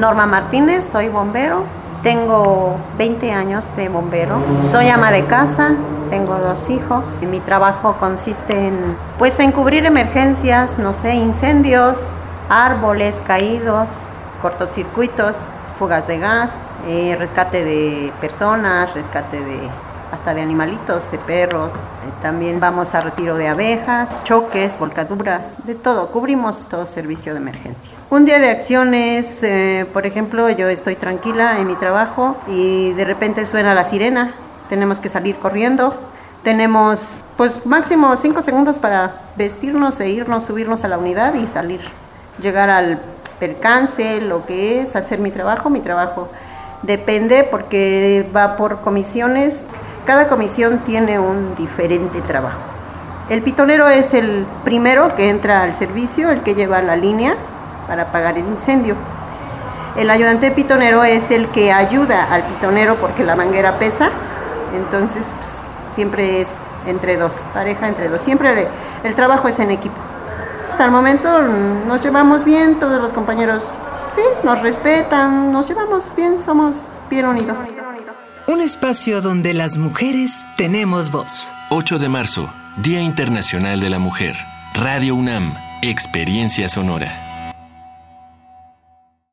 Norma Martínez, soy bombero. Tengo 20 años de bombero. Soy ama de casa, tengo dos hijos. Mi trabajo consiste en, pues, en cubrir emergencias, no sé, incendios, árboles caídos, cortocircuitos, fugas de gas, eh, rescate de personas, rescate de hasta de animalitos, de perros. Eh, también vamos a retiro de abejas, choques, volcaduras, de todo. Cubrimos todo servicio de emergencia. Un día de acciones, eh, por ejemplo, yo estoy tranquila en mi trabajo y de repente suena la sirena. Tenemos que salir corriendo. Tenemos pues máximo cinco segundos para vestirnos e irnos, subirnos a la unidad y salir. Llegar al percance, lo que es hacer mi trabajo, mi trabajo. Depende porque va por comisiones cada comisión tiene un diferente trabajo. El pitonero es el primero que entra al servicio, el que lleva la línea para apagar el incendio. El ayudante pitonero es el que ayuda al pitonero porque la manguera pesa, entonces pues, siempre es entre dos, pareja entre dos, siempre el trabajo es en equipo. Hasta el momento nos llevamos bien, todos los compañeros sí, nos respetan, nos llevamos bien, somos bien unidos. Un espacio donde las mujeres tenemos voz. 8 de marzo, Día Internacional de la Mujer. Radio UNAM, Experiencia Sonora.